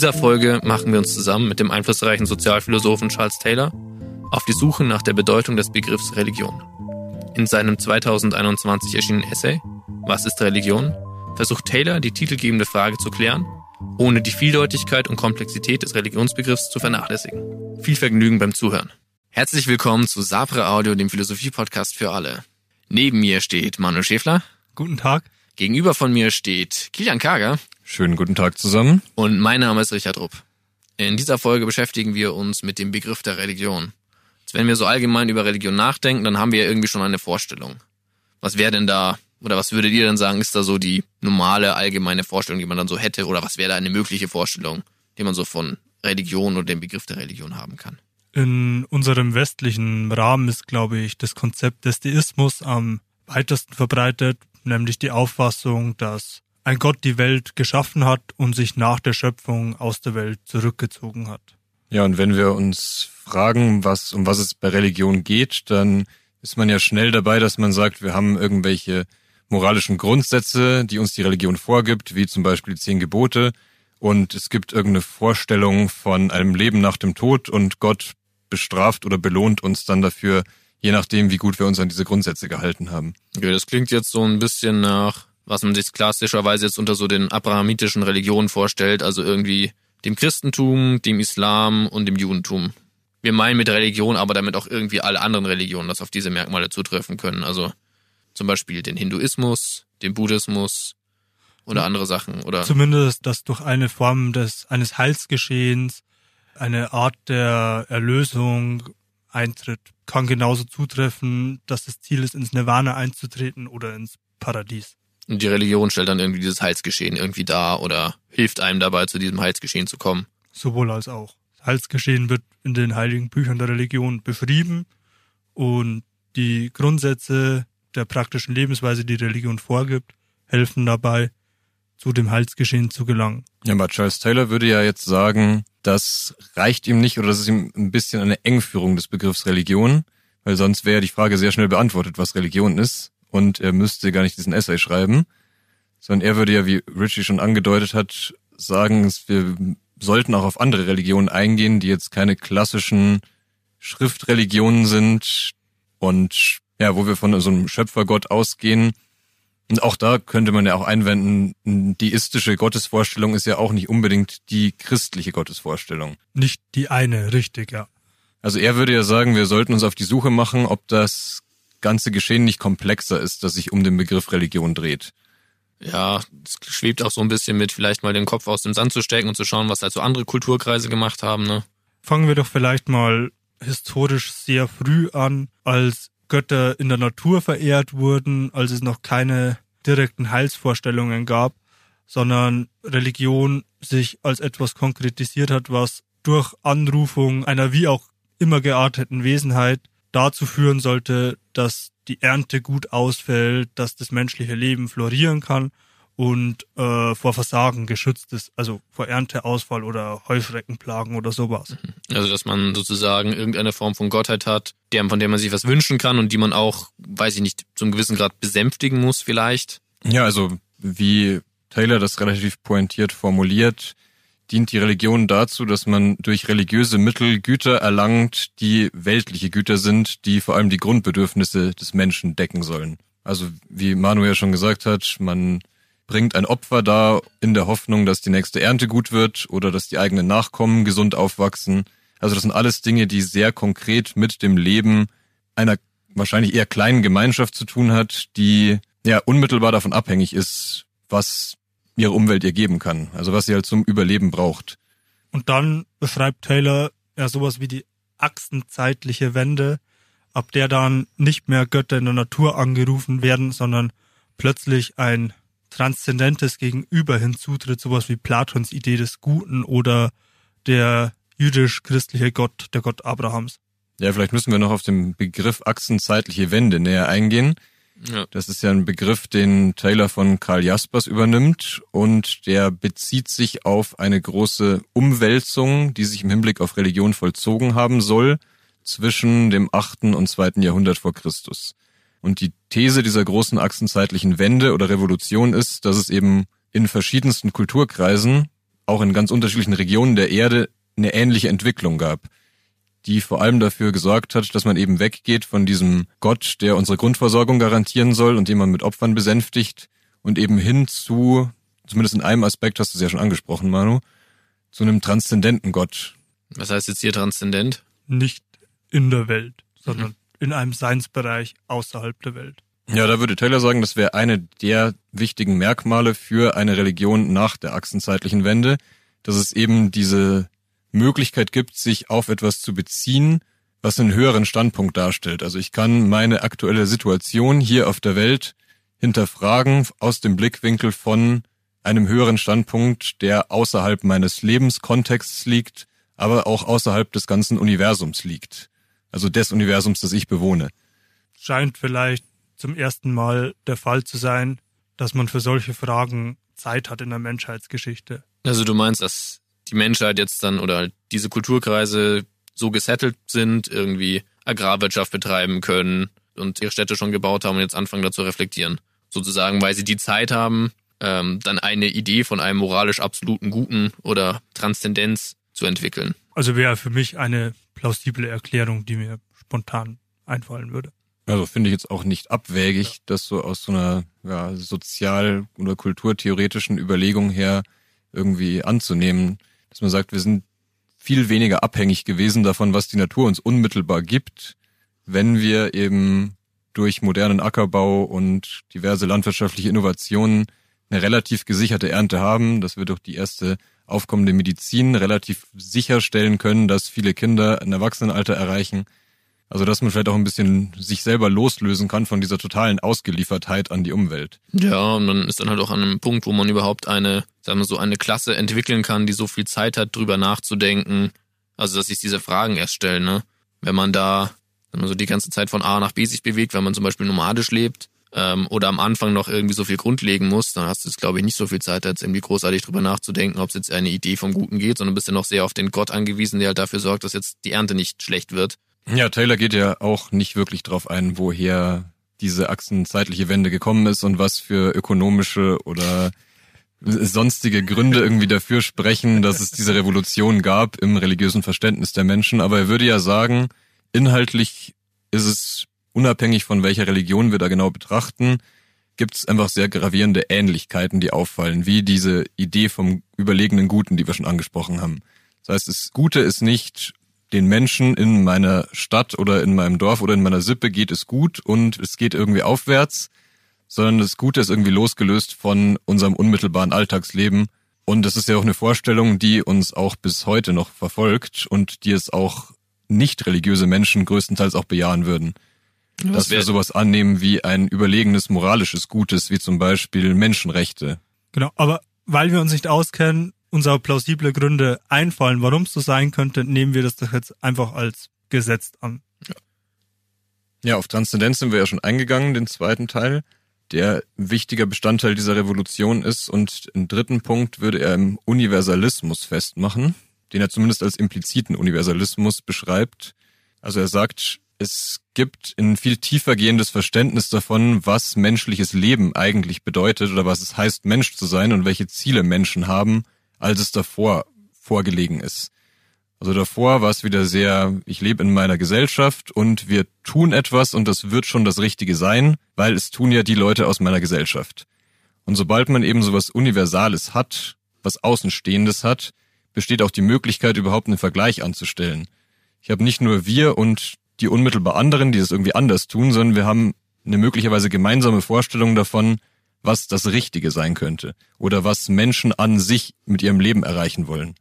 dieser Folge machen wir uns zusammen mit dem einflussreichen Sozialphilosophen Charles Taylor auf die Suche nach der Bedeutung des Begriffs Religion. In seinem 2021 erschienenen Essay Was ist Religion? versucht Taylor die titelgebende Frage zu klären, ohne die Vieldeutigkeit und Komplexität des Religionsbegriffs zu vernachlässigen. Viel Vergnügen beim Zuhören. Herzlich willkommen zu Sapre Audio, dem Philosophie-Podcast für alle. Neben mir steht Manuel Schäfler. Guten Tag. Gegenüber von mir steht Kilian Kager. Schönen guten Tag zusammen. Und mein Name ist Richard Rupp. In dieser Folge beschäftigen wir uns mit dem Begriff der Religion. Wenn wir so allgemein über Religion nachdenken, dann haben wir ja irgendwie schon eine Vorstellung. Was wäre denn da, oder was würdet ihr denn sagen, ist da so die normale allgemeine Vorstellung, die man dann so hätte, oder was wäre da eine mögliche Vorstellung, die man so von Religion oder dem Begriff der Religion haben kann? In unserem westlichen Rahmen ist, glaube ich, das Konzept des Deismus am weitesten verbreitet, nämlich die Auffassung, dass ein Gott die Welt geschaffen hat und sich nach der Schöpfung aus der Welt zurückgezogen hat. Ja, und wenn wir uns fragen, was, um was es bei Religion geht, dann ist man ja schnell dabei, dass man sagt, wir haben irgendwelche moralischen Grundsätze, die uns die Religion vorgibt, wie zum Beispiel die zehn Gebote. Und es gibt irgendeine Vorstellung von einem Leben nach dem Tod und Gott bestraft oder belohnt uns dann dafür, je nachdem, wie gut wir uns an diese Grundsätze gehalten haben. Okay, das klingt jetzt so ein bisschen nach, was man sich klassischerweise jetzt unter so den abrahamitischen Religionen vorstellt, also irgendwie dem Christentum, dem Islam und dem Judentum. Wir meinen mit Religion aber damit auch irgendwie alle anderen Religionen, das auf diese Merkmale zutreffen können. Also zum Beispiel den Hinduismus, den Buddhismus oder andere Sachen. Oder Zumindest, dass durch eine Form des eines Heilsgeschehens eine Art der Erlösung eintritt, kann genauso zutreffen, dass das Ziel ist, ins Nirvana einzutreten oder ins Paradies. Und die Religion stellt dann irgendwie dieses Heilsgeschehen irgendwie dar oder hilft einem dabei, zu diesem Heilsgeschehen zu kommen. Sowohl als auch. Das Heilsgeschehen wird in den heiligen Büchern der Religion beschrieben und die Grundsätze der praktischen Lebensweise, die Religion vorgibt, helfen dabei, zu dem Heilsgeschehen zu gelangen. Ja, aber Charles Taylor würde ja jetzt sagen, das reicht ihm nicht oder das ist ihm ein bisschen eine Engführung des Begriffs Religion, weil sonst wäre die Frage sehr schnell beantwortet, was Religion ist und er müsste gar nicht diesen Essay schreiben, sondern er würde ja, wie Richie schon angedeutet hat, sagen, wir sollten auch auf andere Religionen eingehen, die jetzt keine klassischen Schriftreligionen sind und ja, wo wir von so einem Schöpfergott ausgehen. Und auch da könnte man ja auch einwenden, die istische Gottesvorstellung ist ja auch nicht unbedingt die christliche Gottesvorstellung. Nicht die eine, richtig, ja. Also er würde ja sagen, wir sollten uns auf die Suche machen, ob das ganze Geschehen nicht komplexer ist, das sich um den Begriff Religion dreht. Ja, es schwebt auch so ein bisschen mit, vielleicht mal den Kopf aus dem Sand zu stecken und zu schauen, was halt so andere Kulturkreise gemacht haben, ne? Fangen wir doch vielleicht mal historisch sehr früh an, als Götter in der Natur verehrt wurden, als es noch keine direkten Heilsvorstellungen gab, sondern Religion sich als etwas konkretisiert hat, was durch Anrufung einer wie auch immer gearteten Wesenheit dazu führen sollte, dass die Ernte gut ausfällt, dass das menschliche Leben florieren kann und äh, vor Versagen geschützt ist, also vor Ernteausfall oder Heuschreckenplagen oder sowas. Mhm. Also dass man sozusagen irgendeine Form von Gottheit hat, der, von der man sich was wünschen kann und die man auch, weiß ich nicht, zum gewissen Grad besänftigen muss vielleicht. Ja, also wie Taylor das relativ pointiert formuliert, dient die Religion dazu, dass man durch religiöse Mittel Güter erlangt, die weltliche Güter sind, die vor allem die Grundbedürfnisse des Menschen decken sollen. Also wie Manu ja schon gesagt hat, man bringt ein Opfer dar in der Hoffnung, dass die nächste Ernte gut wird oder dass die eigenen Nachkommen gesund aufwachsen. Also das sind alles Dinge, die sehr konkret mit dem Leben einer wahrscheinlich eher kleinen Gemeinschaft zu tun hat, die ja unmittelbar davon abhängig ist, was ihre Umwelt ihr geben kann. Also was sie halt zum Überleben braucht. Und dann beschreibt Taylor ja sowas wie die achsenzeitliche Wende, ab der dann nicht mehr Götter in der Natur angerufen werden, sondern plötzlich ein transzendentes Gegenüber hinzutritt, sowas wie Platons Idee des Guten oder der jüdisch-christliche Gott, der Gott Abrahams. Ja, vielleicht müssen wir noch auf den Begriff achsenzeitliche Wende näher eingehen. Ja. Das ist ja ein Begriff, den Taylor von Karl Jaspers übernimmt und der bezieht sich auf eine große Umwälzung, die sich im Hinblick auf Religion vollzogen haben soll zwischen dem achten und zweiten Jahrhundert vor Christus. Und die These dieser großen achsenzeitlichen Wende oder Revolution ist, dass es eben in verschiedensten Kulturkreisen auch in ganz unterschiedlichen Regionen der Erde eine ähnliche Entwicklung gab, die vor allem dafür gesorgt hat, dass man eben weggeht von diesem Gott, der unsere Grundversorgung garantieren soll und den man mit Opfern besänftigt und eben hin zu, zumindest in einem Aspekt hast du es ja schon angesprochen, Manu, zu einem transzendenten Gott. Was heißt jetzt hier transzendent? Nicht in der Welt, sondern mhm. in einem Seinsbereich außerhalb der Welt. Ja, da würde Taylor sagen, das wäre eine der wichtigen Merkmale für eine Religion nach der achsenzeitlichen Wende, dass es eben diese Möglichkeit gibt, sich auf etwas zu beziehen, was einen höheren Standpunkt darstellt. Also ich kann meine aktuelle Situation hier auf der Welt hinterfragen aus dem Blickwinkel von einem höheren Standpunkt, der außerhalb meines Lebenskontexts liegt, aber auch außerhalb des ganzen Universums liegt. Also des Universums, das ich bewohne. Scheint vielleicht zum ersten Mal der Fall zu sein, dass man für solche Fragen Zeit hat in der Menschheitsgeschichte. Also du meinst, dass die Menschheit jetzt dann oder diese Kulturkreise so gesettelt sind, irgendwie Agrarwirtschaft betreiben können und ihre Städte schon gebaut haben und jetzt anfangen da zu reflektieren. Sozusagen, weil sie die Zeit haben, ähm, dann eine Idee von einem moralisch absoluten Guten oder Transzendenz zu entwickeln. Also wäre für mich eine plausible Erklärung, die mir spontan einfallen würde. Also finde ich jetzt auch nicht abwägig, ja. das so aus so einer ja, sozial- oder kulturtheoretischen Überlegung her irgendwie anzunehmen, dass man sagt, wir sind viel weniger abhängig gewesen davon, was die Natur uns unmittelbar gibt, wenn wir eben durch modernen Ackerbau und diverse landwirtschaftliche Innovationen eine relativ gesicherte Ernte haben, dass wir durch die erste aufkommende Medizin relativ sicherstellen können, dass viele Kinder ein Erwachsenenalter erreichen also, dass man vielleicht auch ein bisschen sich selber loslösen kann von dieser totalen Ausgeliefertheit an die Umwelt. Ja, und man ist dann halt auch an einem Punkt, wo man überhaupt eine, sagen wir so, eine Klasse entwickeln kann, die so viel Zeit hat, drüber nachzudenken. Also, dass sich diese Fragen erst stellen, ne? Wenn man da, wenn man so die ganze Zeit von A nach B sich bewegt, wenn man zum Beispiel nomadisch lebt, ähm, oder am Anfang noch irgendwie so viel Grund legen muss, dann hast du jetzt, glaube ich, nicht so viel Zeit, jetzt irgendwie großartig drüber nachzudenken, ob es jetzt eine Idee vom Guten geht, sondern bist ja noch sehr auf den Gott angewiesen, der halt dafür sorgt, dass jetzt die Ernte nicht schlecht wird. Ja, Taylor geht ja auch nicht wirklich drauf ein, woher diese achsenzeitliche Wende gekommen ist und was für ökonomische oder sonstige Gründe irgendwie dafür sprechen, dass es diese Revolution gab im religiösen Verständnis der Menschen. Aber er würde ja sagen, inhaltlich ist es unabhängig von welcher Religion wir da genau betrachten, gibt es einfach sehr gravierende Ähnlichkeiten, die auffallen, wie diese Idee vom überlegenen Guten, die wir schon angesprochen haben. Das heißt, das Gute ist nicht den Menschen in meiner Stadt oder in meinem Dorf oder in meiner Sippe geht es gut und es geht irgendwie aufwärts, sondern das Gute ist irgendwie losgelöst von unserem unmittelbaren Alltagsleben. Und das ist ja auch eine Vorstellung, die uns auch bis heute noch verfolgt und die es auch nicht religiöse Menschen größtenteils auch bejahen würden. Was dass wir sowas annehmen wie ein überlegenes moralisches Gutes, wie zum Beispiel Menschenrechte. Genau, aber weil wir uns nicht auskennen, uns auch plausible Gründe einfallen, warum es so sein könnte, nehmen wir das doch jetzt einfach als gesetzt an. Ja. ja, auf Transzendenz sind wir ja schon eingegangen, den zweiten Teil, der wichtiger Bestandteil dieser Revolution ist. Und im dritten Punkt würde er im Universalismus festmachen, den er zumindest als impliziten Universalismus beschreibt. Also er sagt, es gibt ein viel tiefer gehendes Verständnis davon, was menschliches Leben eigentlich bedeutet oder was es heißt, Mensch zu sein und welche Ziele Menschen haben als es davor vorgelegen ist. Also davor war es wieder sehr, ich lebe in meiner Gesellschaft und wir tun etwas und das wird schon das Richtige sein, weil es tun ja die Leute aus meiner Gesellschaft. Und sobald man eben sowas Universales hat, was Außenstehendes hat, besteht auch die Möglichkeit, überhaupt einen Vergleich anzustellen. Ich habe nicht nur wir und die unmittelbar anderen, die das irgendwie anders tun, sondern wir haben eine möglicherweise gemeinsame Vorstellung davon, was das Richtige sein könnte oder was Menschen an sich mit ihrem Leben erreichen wollen.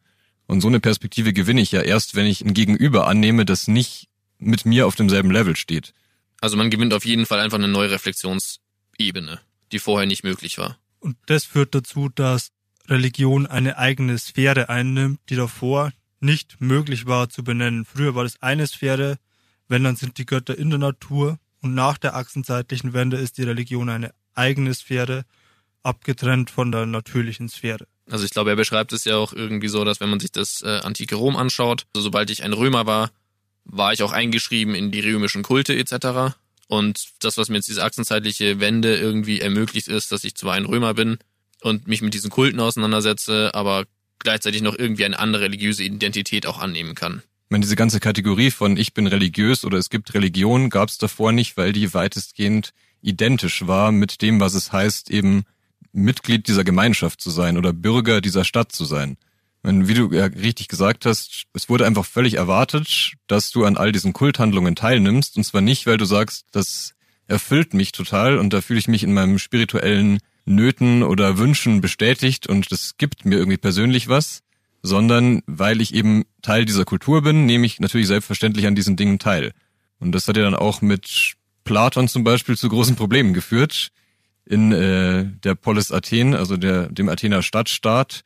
Und so eine Perspektive gewinne ich ja erst, wenn ich ein Gegenüber annehme, das nicht mit mir auf demselben Level steht. Also man gewinnt auf jeden Fall einfach eine neue Reflexionsebene, die vorher nicht möglich war. Und das führt dazu, dass Religion eine eigene Sphäre einnimmt, die davor nicht möglich war zu benennen. Früher war das eine Sphäre, wenn dann sind die Götter in der Natur und nach der achsenzeitlichen Wende ist die Religion eine eigene Sphäre, abgetrennt von der natürlichen Sphäre. Also ich glaube, er beschreibt es ja auch irgendwie so, dass wenn man sich das äh, antike Rom anschaut, also sobald ich ein Römer war, war ich auch eingeschrieben in die römischen Kulte etc. Und das, was mir jetzt diese achsenzeitliche Wende irgendwie ermöglicht, ist, dass ich zwar ein Römer bin und mich mit diesen Kulten auseinandersetze, aber gleichzeitig noch irgendwie eine andere religiöse Identität auch annehmen kann. Ich meine, diese ganze Kategorie von ich bin religiös oder es gibt Religion gab es davor nicht, weil die weitestgehend identisch war mit dem, was es heißt, eben Mitglied dieser Gemeinschaft zu sein oder Bürger dieser Stadt zu sein. Meine, wie du ja richtig gesagt hast, es wurde einfach völlig erwartet, dass du an all diesen Kulthandlungen teilnimmst. Und zwar nicht, weil du sagst, das erfüllt mich total und da fühle ich mich in meinem spirituellen Nöten oder Wünschen bestätigt und das gibt mir irgendwie persönlich was, sondern weil ich eben Teil dieser Kultur bin, nehme ich natürlich selbstverständlich an diesen Dingen teil. Und das hat ja dann auch mit Platon zum Beispiel zu großen Problemen geführt in äh, der Polis Athen, also der, dem Athener Stadtstaat.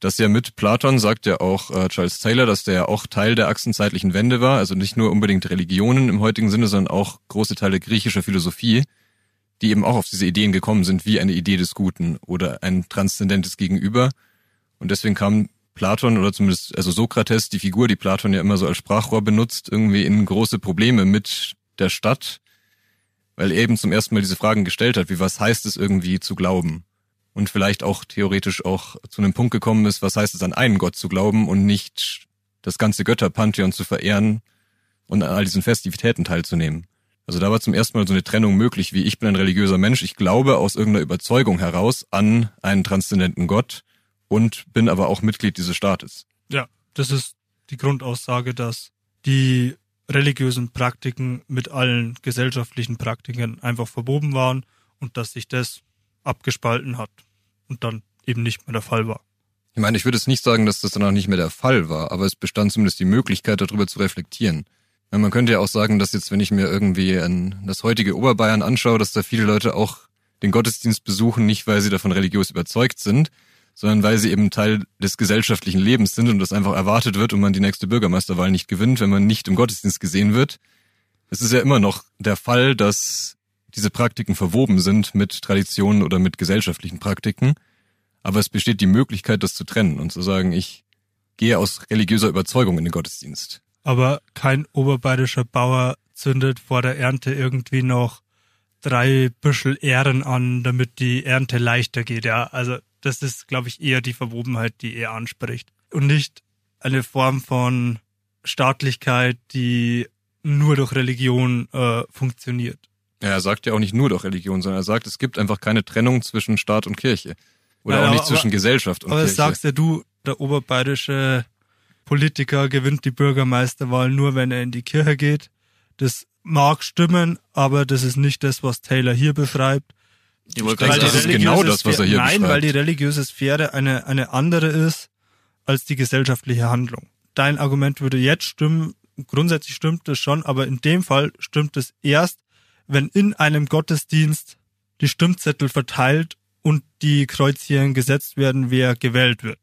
Das ja mit Platon sagt ja auch äh, Charles Taylor, dass der ja auch Teil der achsenzeitlichen Wende war, also nicht nur unbedingt Religionen im heutigen Sinne, sondern auch große Teile griechischer Philosophie, die eben auch auf diese Ideen gekommen sind, wie eine Idee des Guten oder ein transzendentes Gegenüber. Und deswegen kam Platon oder zumindest, also Sokrates, die Figur, die Platon ja immer so als Sprachrohr benutzt, irgendwie in große Probleme mit der Stadt, weil er eben zum ersten Mal diese Fragen gestellt hat, wie was heißt es irgendwie zu glauben? Und vielleicht auch theoretisch auch zu einem Punkt gekommen ist, was heißt es an einen Gott zu glauben und nicht das ganze Götterpantheon zu verehren und an all diesen Festivitäten teilzunehmen. Also da war zum ersten Mal so eine Trennung möglich, wie ich bin ein religiöser Mensch, ich glaube aus irgendeiner Überzeugung heraus an einen transzendenten Gott und bin aber auch Mitglied dieses Staates. Ja, das ist die Grundaussage, dass die religiösen Praktiken mit allen gesellschaftlichen Praktiken einfach verwoben waren und dass sich das abgespalten hat und dann eben nicht mehr der Fall war. Ich meine, ich würde jetzt nicht sagen, dass das dann auch nicht mehr der Fall war, aber es bestand zumindest die Möglichkeit, darüber zu reflektieren. Meine, man könnte ja auch sagen, dass jetzt, wenn ich mir irgendwie das heutige Oberbayern anschaue, dass da viele Leute auch den Gottesdienst besuchen, nicht weil sie davon religiös überzeugt sind, sondern weil sie eben Teil des gesellschaftlichen Lebens sind und das einfach erwartet wird und man die nächste Bürgermeisterwahl nicht gewinnt, wenn man nicht im Gottesdienst gesehen wird. Es ist ja immer noch der Fall, dass diese Praktiken verwoben sind mit Traditionen oder mit gesellschaftlichen Praktiken. Aber es besteht die Möglichkeit, das zu trennen und zu sagen, ich gehe aus religiöser Überzeugung in den Gottesdienst. Aber kein oberbayerischer Bauer zündet vor der Ernte irgendwie noch drei Büschel Ehren an, damit die Ernte leichter geht. Ja, also das ist, glaube ich, eher die Verwobenheit, die er anspricht. Und nicht eine Form von Staatlichkeit, die nur durch Religion äh, funktioniert. Ja, er sagt ja auch nicht nur durch Religion, sondern er sagt, es gibt einfach keine Trennung zwischen Staat und Kirche. Oder ja, auch nicht aber, zwischen Gesellschaft und aber Kirche. Aber sagst ja du, der oberbayerische Politiker gewinnt die Bürgermeisterwahl nur, wenn er in die Kirche geht. Das mag stimmen, aber das ist nicht das, was Taylor hier beschreibt. Ich denke, das ist genau das, was er hier Nein, beschreibt. weil die religiöse Sphäre eine, eine andere ist als die gesellschaftliche Handlung. Dein Argument würde jetzt stimmen, grundsätzlich stimmt es schon, aber in dem Fall stimmt es erst, wenn in einem Gottesdienst die Stimmzettel verteilt und die Kreuzchen gesetzt werden, wer gewählt wird.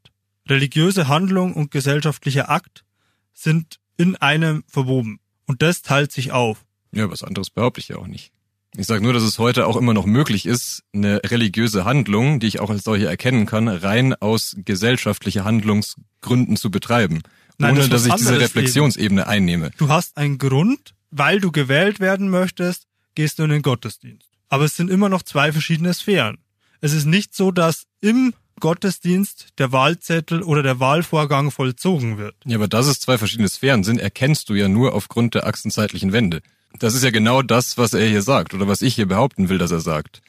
Religiöse Handlung und gesellschaftlicher Akt sind in einem verwoben. Und das teilt sich auf. Ja, was anderes behaupte ich ja auch nicht. Ich sage nur, dass es heute auch immer noch möglich ist, eine religiöse Handlung, die ich auch als solche erkennen kann, rein aus gesellschaftlicher Handlungsgründen zu betreiben. Nein, ohne das dass ich diese Reflexionsebene eben. einnehme. Du hast einen Grund, weil du gewählt werden möchtest, gehst du in den Gottesdienst. Aber es sind immer noch zwei verschiedene Sphären. Es ist nicht so, dass im Gottesdienst der Wahlzettel oder der Wahlvorgang vollzogen wird. Ja, aber dass es zwei verschiedene Sphären sind, erkennst du ja nur aufgrund der achsenzeitlichen Wende. Das ist ja genau das, was er hier sagt oder was ich hier behaupten will, dass er sagt.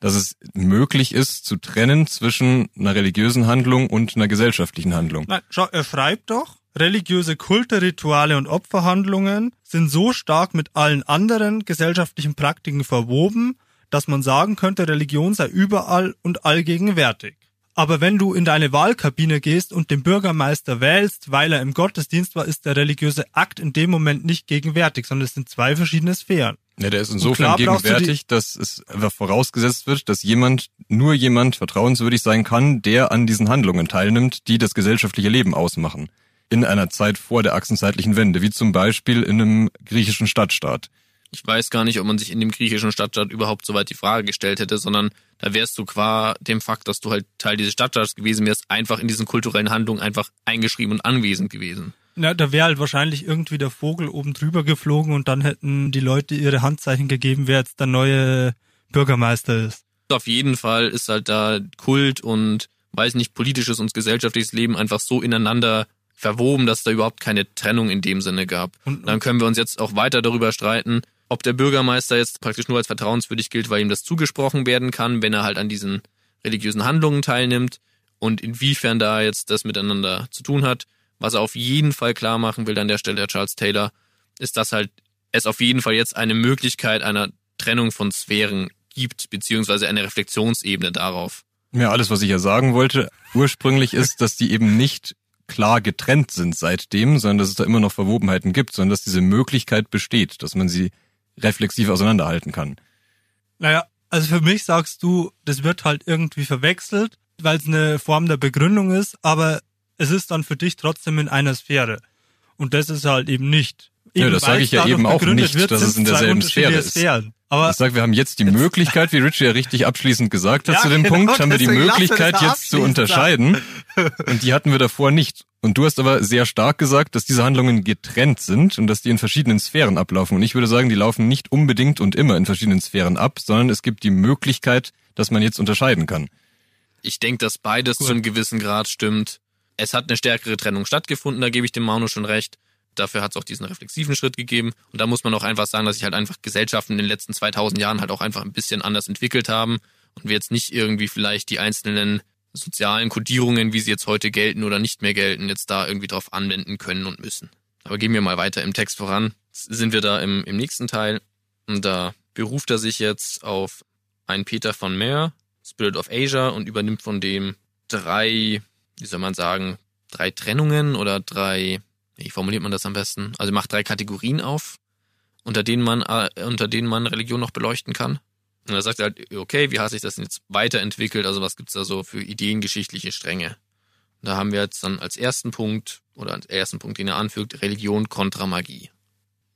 Dass es möglich ist, zu trennen zwischen einer religiösen Handlung und einer gesellschaftlichen Handlung. Nein, schau, er schreibt doch, religiöse Kulte, Rituale und Opferhandlungen sind so stark mit allen anderen gesellschaftlichen Praktiken verwoben, dass man sagen könnte, Religion sei überall und allgegenwärtig. Aber wenn du in deine Wahlkabine gehst und den Bürgermeister wählst, weil er im Gottesdienst war, ist der religiöse Akt in dem Moment nicht gegenwärtig, sondern es sind zwei verschiedene Sphären. Ja, der ist insofern gegenwärtig, dass es vorausgesetzt wird, dass jemand, nur jemand vertrauenswürdig sein kann, der an diesen Handlungen teilnimmt, die das gesellschaftliche Leben ausmachen. In einer Zeit vor der achsenzeitlichen Wende, wie zum Beispiel in einem griechischen Stadtstaat. Ich weiß gar nicht, ob man sich in dem griechischen Stadtstaat überhaupt so weit die Frage gestellt hätte, sondern da wärst du qua dem Fakt, dass du halt Teil dieses Stadtstaats gewesen wärst, einfach in diesen kulturellen Handlungen einfach eingeschrieben und anwesend gewesen. Na, da wäre halt wahrscheinlich irgendwie der Vogel oben drüber geflogen und dann hätten die Leute ihre Handzeichen gegeben, wer jetzt der neue Bürgermeister ist. Auf jeden Fall ist halt da Kult und weiß nicht, politisches und gesellschaftliches Leben einfach so ineinander verwoben, dass da überhaupt keine Trennung in dem Sinne gab. Und dann können wir uns jetzt auch weiter darüber streiten, ob der Bürgermeister jetzt praktisch nur als vertrauenswürdig gilt, weil ihm das zugesprochen werden kann, wenn er halt an diesen religiösen Handlungen teilnimmt und inwiefern da jetzt das miteinander zu tun hat. Was er auf jeden Fall klar machen will an der Stelle, der Charles Taylor, ist, dass halt es auf jeden Fall jetzt eine Möglichkeit einer Trennung von Sphären gibt, beziehungsweise eine Reflexionsebene darauf. Ja, alles, was ich ja sagen wollte, ursprünglich ist, dass die eben nicht klar getrennt sind seitdem, sondern dass es da immer noch Verwobenheiten gibt, sondern dass diese Möglichkeit besteht, dass man sie reflexiv auseinanderhalten kann. Naja, also für mich sagst du, das wird halt irgendwie verwechselt, weil es eine Form der Begründung ist, aber es ist dann für dich trotzdem in einer Sphäre. Und das ist halt eben nicht. Eben ja, das sage ich ja eben auch nicht, wird, dass es in derselben Sphäre ist. Sphären. Aber ich sage, wir haben jetzt die Möglichkeit, wie Richie ja richtig abschließend gesagt hat ja, zu dem genau, Punkt, haben wir die Möglichkeit jetzt zu unterscheiden. Und die hatten wir davor nicht. Und du hast aber sehr stark gesagt, dass diese Handlungen getrennt sind und dass die in verschiedenen Sphären ablaufen. Und ich würde sagen, die laufen nicht unbedingt und immer in verschiedenen Sphären ab, sondern es gibt die Möglichkeit, dass man jetzt unterscheiden kann. Ich denke, dass beides Gut. zu einem gewissen Grad stimmt. Es hat eine stärkere Trennung stattgefunden, da gebe ich dem Mauno schon recht. Dafür hat es auch diesen reflexiven Schritt gegeben. Und da muss man auch einfach sagen, dass sich halt einfach Gesellschaften in den letzten 2000 Jahren halt auch einfach ein bisschen anders entwickelt haben und wir jetzt nicht irgendwie vielleicht die einzelnen sozialen Kodierungen, wie sie jetzt heute gelten oder nicht mehr gelten, jetzt da irgendwie drauf anwenden können und müssen. Aber gehen wir mal weiter im Text voran. Sind wir da im, im nächsten Teil und da beruft er sich jetzt auf einen Peter von Meer, Spirit of Asia und übernimmt von dem drei, wie soll man sagen, drei Trennungen oder drei wie formuliert man das am besten? Also macht drei Kategorien auf, unter denen man, äh, unter denen man Religion noch beleuchten kann. Und er sagt halt, okay, wie hat sich das denn jetzt weiterentwickelt? Also was gibt's da so für ideengeschichtliche Stränge? Und da haben wir jetzt dann als ersten Punkt oder als ersten Punkt, den er anfügt, Religion kontra Magie.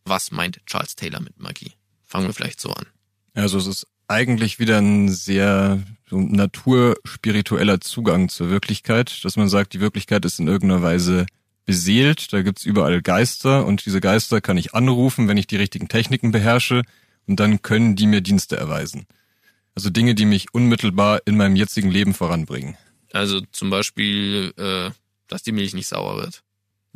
Was meint Charles Taylor mit Magie? Fangen wir vielleicht so an. Also es ist eigentlich wieder ein sehr so naturspiritueller Zugang zur Wirklichkeit, dass man sagt, die Wirklichkeit ist in irgendeiner Weise beseelt, da gibt's überall Geister und diese Geister kann ich anrufen, wenn ich die richtigen Techniken beherrsche und dann können die mir Dienste erweisen. Also Dinge, die mich unmittelbar in meinem jetzigen Leben voranbringen. Also zum Beispiel, äh, dass die Milch nicht sauer wird.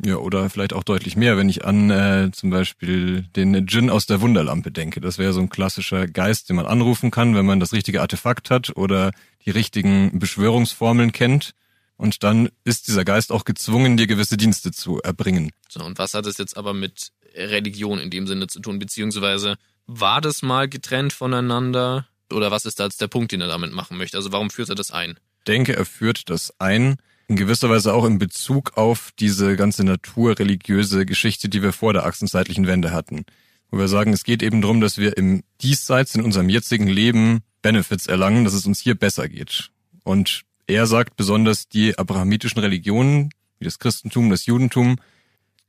Ja, oder vielleicht auch deutlich mehr, wenn ich an äh, zum Beispiel den Djinn aus der Wunderlampe denke. Das wäre so ein klassischer Geist, den man anrufen kann, wenn man das richtige Artefakt hat oder die richtigen Beschwörungsformeln kennt. Und dann ist dieser Geist auch gezwungen, dir gewisse Dienste zu erbringen. So, und was hat es jetzt aber mit Religion in dem Sinne zu tun? Beziehungsweise war das mal getrennt voneinander? Oder was ist da jetzt der Punkt, den er damit machen möchte? Also warum führt er das ein? Ich denke, er führt das ein, in gewisser Weise auch in Bezug auf diese ganze naturreligiöse Geschichte, die wir vor der achsenzeitlichen Wende hatten. Wo wir sagen, es geht eben darum, dass wir im Diesseits, in unserem jetzigen Leben Benefits erlangen, dass es uns hier besser geht. Und er sagt besonders, die abrahamitischen Religionen, wie das Christentum, das Judentum,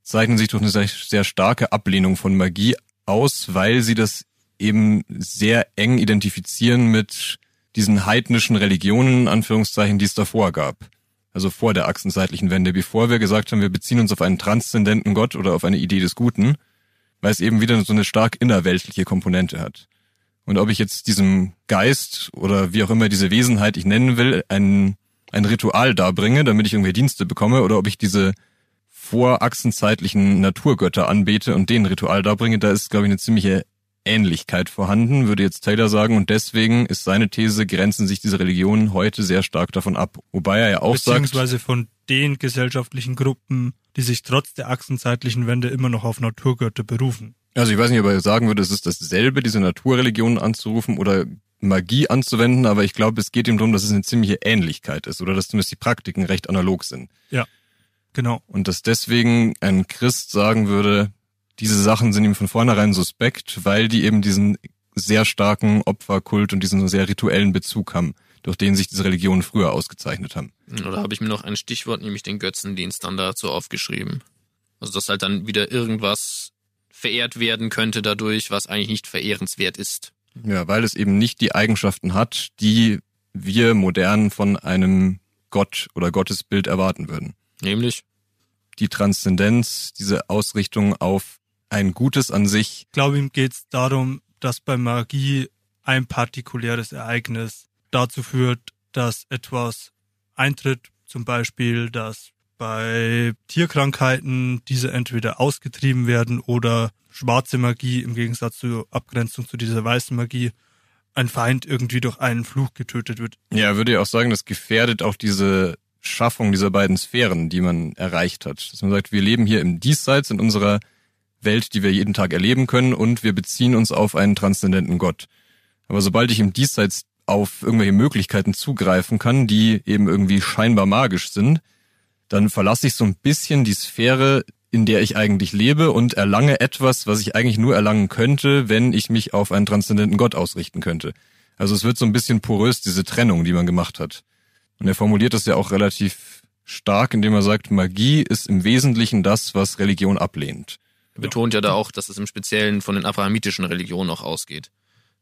zeichnen sich durch eine sehr, sehr starke Ablehnung von Magie aus, weil sie das eben sehr eng identifizieren mit diesen heidnischen Religionen, Anführungszeichen, die es davor gab. Also vor der achsenzeitlichen Wende, bevor wir gesagt haben, wir beziehen uns auf einen transzendenten Gott oder auf eine Idee des Guten, weil es eben wieder so eine stark innerweltliche Komponente hat. Und ob ich jetzt diesem Geist oder wie auch immer diese Wesenheit ich nennen will, ein, ein Ritual darbringe, damit ich irgendwie Dienste bekomme, oder ob ich diese vorachsenzeitlichen Naturgötter anbete und den Ritual darbringe, da ist, glaube ich, eine ziemliche Ähnlichkeit vorhanden, würde jetzt Taylor sagen. Und deswegen ist seine These, grenzen sich diese Religionen heute sehr stark davon ab. Wobei er ja auch Beziehungsweise sagt... Beziehungsweise von den gesellschaftlichen Gruppen, die sich trotz der achsenzeitlichen Wende immer noch auf Naturgötter berufen. Also ich weiß nicht, ob er sagen würde, es ist dasselbe, diese Naturreligionen anzurufen oder Magie anzuwenden, aber ich glaube, es geht ihm darum, dass es eine ziemliche Ähnlichkeit ist oder dass zumindest die Praktiken recht analog sind. Ja, genau. Und dass deswegen ein Christ sagen würde, diese Sachen sind ihm von vornherein suspekt, weil die eben diesen sehr starken Opferkult und diesen sehr rituellen Bezug haben, durch den sich diese Religionen früher ausgezeichnet haben. Oder habe ich mir noch ein Stichwort, nämlich den Götzendienst dann dazu aufgeschrieben. Also dass halt dann wieder irgendwas verehrt werden könnte dadurch, was eigentlich nicht verehrenswert ist. Ja, weil es eben nicht die Eigenschaften hat, die wir modern von einem Gott oder Gottesbild erwarten würden. Nämlich? Die Transzendenz, diese Ausrichtung auf ein Gutes an sich. Ich glaube, ihm geht es darum, dass bei Magie ein partikuläres Ereignis dazu führt, dass etwas eintritt. Zum Beispiel, dass bei Tierkrankheiten diese entweder ausgetrieben werden oder schwarze Magie im Gegensatz zur Abgrenzung zu dieser weißen Magie ein Feind irgendwie durch einen Fluch getötet wird. Ja, würde ja auch sagen, das gefährdet auch diese Schaffung dieser beiden Sphären, die man erreicht hat. Dass man sagt, wir leben hier im Diesseits in unserer Welt, die wir jeden Tag erleben können und wir beziehen uns auf einen transzendenten Gott. Aber sobald ich im Diesseits auf irgendwelche Möglichkeiten zugreifen kann, die eben irgendwie scheinbar magisch sind, dann verlasse ich so ein bisschen die Sphäre, in der ich eigentlich lebe und erlange etwas, was ich eigentlich nur erlangen könnte, wenn ich mich auf einen transzendenten Gott ausrichten könnte. Also es wird so ein bisschen porös, diese Trennung, die man gemacht hat. Und er formuliert das ja auch relativ stark, indem er sagt, Magie ist im Wesentlichen das, was Religion ablehnt. Er betont ja da auch, dass es im Speziellen von den abrahamitischen Religionen auch ausgeht.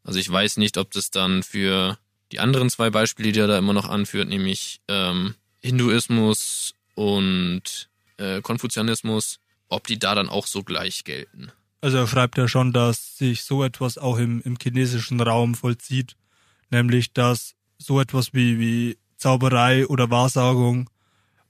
Also ich weiß nicht, ob das dann für die anderen zwei Beispiele, die er da immer noch anführt, nämlich ähm, Hinduismus und äh, Konfuzianismus, ob die da dann auch so gleich gelten. Also er schreibt ja schon, dass sich so etwas auch im, im chinesischen Raum vollzieht, nämlich dass so etwas wie, wie Zauberei oder Wahrsagung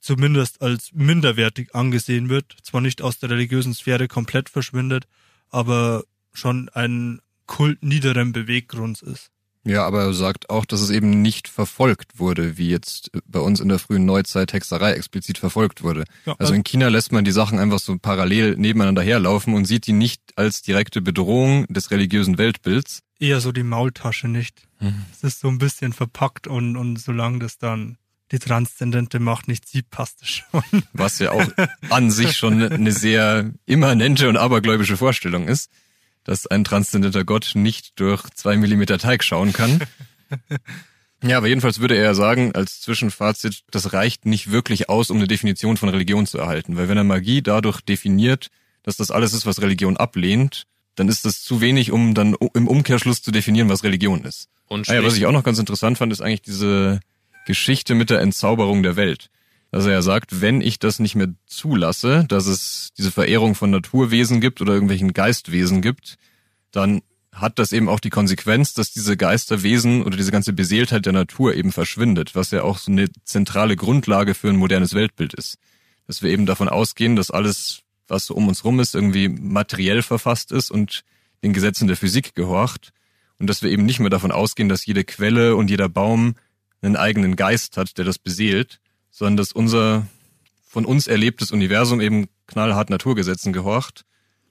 zumindest als minderwertig angesehen wird, zwar nicht aus der religiösen Sphäre komplett verschwindet, aber schon ein Kult niederen Beweggrunds ist. Ja, aber er sagt auch, dass es eben nicht verfolgt wurde, wie jetzt bei uns in der frühen Neuzeit Hexerei explizit verfolgt wurde. Ja, also, also in China lässt man die Sachen einfach so parallel nebeneinander herlaufen und sieht die nicht als direkte Bedrohung des religiösen Weltbilds. Eher so die Maultasche nicht. Mhm. Es ist so ein bisschen verpackt und, und solange das dann die transzendente Macht nicht sieht, passt es schon. Was ja auch an sich schon eine sehr immanente und abergläubische Vorstellung ist dass ein transzendenter Gott nicht durch zwei Millimeter Teig schauen kann. Ja, aber jedenfalls würde er sagen, als Zwischenfazit, das reicht nicht wirklich aus, um eine Definition von Religion zu erhalten. Weil wenn er Magie dadurch definiert, dass das alles ist, was Religion ablehnt, dann ist das zu wenig, um dann im Umkehrschluss zu definieren, was Religion ist. Und ah ja, was ich auch noch ganz interessant fand, ist eigentlich diese Geschichte mit der Entzauberung der Welt. Dass er ja sagt, wenn ich das nicht mehr zulasse, dass es diese Verehrung von Naturwesen gibt oder irgendwelchen Geistwesen gibt, dann hat das eben auch die Konsequenz, dass diese Geisterwesen oder diese ganze Beseeltheit der Natur eben verschwindet, was ja auch so eine zentrale Grundlage für ein modernes Weltbild ist. Dass wir eben davon ausgehen, dass alles, was so um uns rum ist, irgendwie materiell verfasst ist und den Gesetzen der Physik gehorcht und dass wir eben nicht mehr davon ausgehen, dass jede Quelle und jeder Baum einen eigenen Geist hat, der das beseelt, sondern dass unser von uns erlebtes Universum eben knallhart Naturgesetzen gehorcht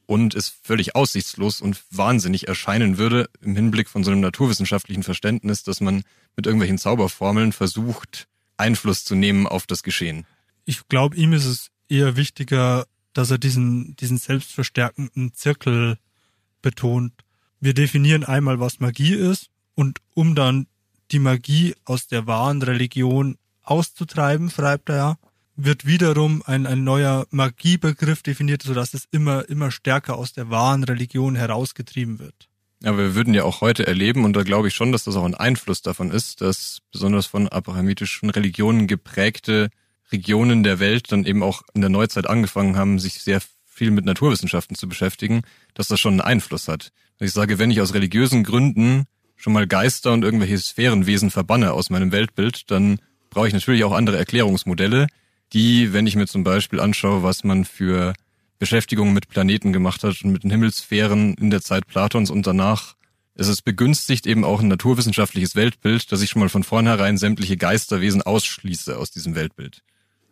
und es völlig aussichtslos und wahnsinnig erscheinen würde im Hinblick von so einem naturwissenschaftlichen Verständnis, dass man mit irgendwelchen Zauberformeln versucht, Einfluss zu nehmen auf das Geschehen. Ich glaube, ihm ist es eher wichtiger, dass er diesen, diesen selbstverstärkenden Zirkel betont. Wir definieren einmal, was Magie ist und um dann die Magie aus der wahren Religion auszutreiben, schreibt er ja, wird wiederum ein, ein neuer Magiebegriff definiert, sodass es immer, immer stärker aus der wahren Religion herausgetrieben wird. Ja, wir würden ja auch heute erleben, und da glaube ich schon, dass das auch ein Einfluss davon ist, dass besonders von abrahamitischen Religionen geprägte Regionen der Welt dann eben auch in der Neuzeit angefangen haben, sich sehr viel mit Naturwissenschaften zu beschäftigen, dass das schon einen Einfluss hat. Ich sage, wenn ich aus religiösen Gründen schon mal Geister und irgendwelche Sphärenwesen verbanne aus meinem Weltbild, dann brauche ich natürlich auch andere Erklärungsmodelle, die, wenn ich mir zum Beispiel anschaue, was man für Beschäftigungen mit Planeten gemacht hat und mit den Himmelssphären in der Zeit Platons und danach, es ist begünstigt eben auch ein naturwissenschaftliches Weltbild, dass ich schon mal von vornherein sämtliche Geisterwesen ausschließe aus diesem Weltbild.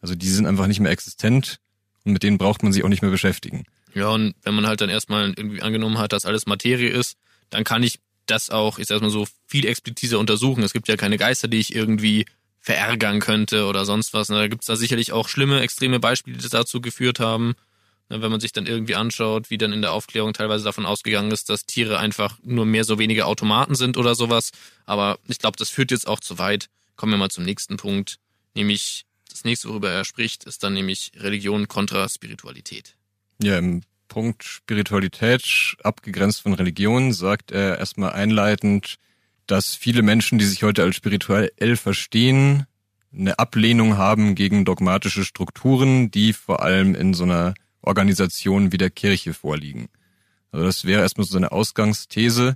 Also die sind einfach nicht mehr existent und mit denen braucht man sich auch nicht mehr beschäftigen. Ja, und wenn man halt dann erstmal irgendwie angenommen hat, dass alles Materie ist, dann kann ich das auch, ich sag mal so, viel expliziter untersuchen. Es gibt ja keine Geister, die ich irgendwie verärgern könnte oder sonst was. Da gibt's da sicherlich auch schlimme, extreme Beispiele, die dazu geführt haben. Wenn man sich dann irgendwie anschaut, wie dann in der Aufklärung teilweise davon ausgegangen ist, dass Tiere einfach nur mehr so wenige Automaten sind oder sowas. Aber ich glaube, das führt jetzt auch zu weit. Kommen wir mal zum nächsten Punkt. Nämlich, das nächste, worüber er spricht, ist dann nämlich Religion kontra Spiritualität. Ja, im Punkt Spiritualität, abgegrenzt von Religion, sagt er erstmal einleitend, dass viele Menschen, die sich heute als spirituell verstehen, eine Ablehnung haben gegen dogmatische Strukturen, die vor allem in so einer Organisation wie der Kirche vorliegen. Also das wäre erstmal so eine Ausgangsthese.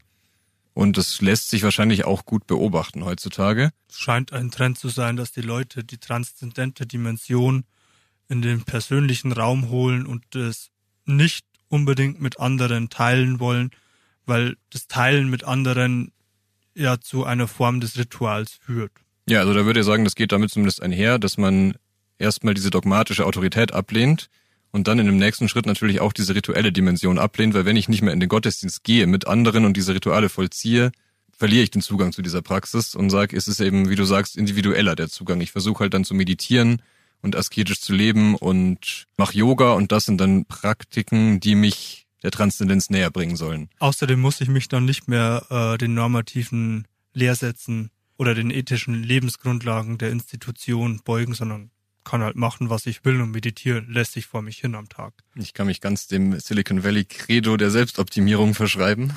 Und das lässt sich wahrscheinlich auch gut beobachten heutzutage. Es scheint ein Trend zu sein, dass die Leute die transzendente Dimension in den persönlichen Raum holen und es nicht unbedingt mit anderen teilen wollen, weil das Teilen mit anderen ja zu einer Form des Rituals führt. Ja, also da würde ich sagen, das geht damit zumindest einher, dass man erstmal diese dogmatische Autorität ablehnt und dann in dem nächsten Schritt natürlich auch diese rituelle Dimension ablehnt, weil wenn ich nicht mehr in den Gottesdienst gehe mit anderen und diese Rituale vollziehe, verliere ich den Zugang zu dieser Praxis und sage, es ist eben, wie du sagst, individueller der Zugang. Ich versuche halt dann zu meditieren und asketisch zu leben und mache Yoga und das sind dann Praktiken, die mich der Transzendenz näher bringen sollen. Außerdem muss ich mich dann nicht mehr äh, den normativen Lehrsätzen oder den ethischen Lebensgrundlagen der Institution beugen, sondern kann halt machen, was ich will und meditieren lässt sich vor mich hin am Tag. Ich kann mich ganz dem Silicon Valley Credo der Selbstoptimierung verschreiben.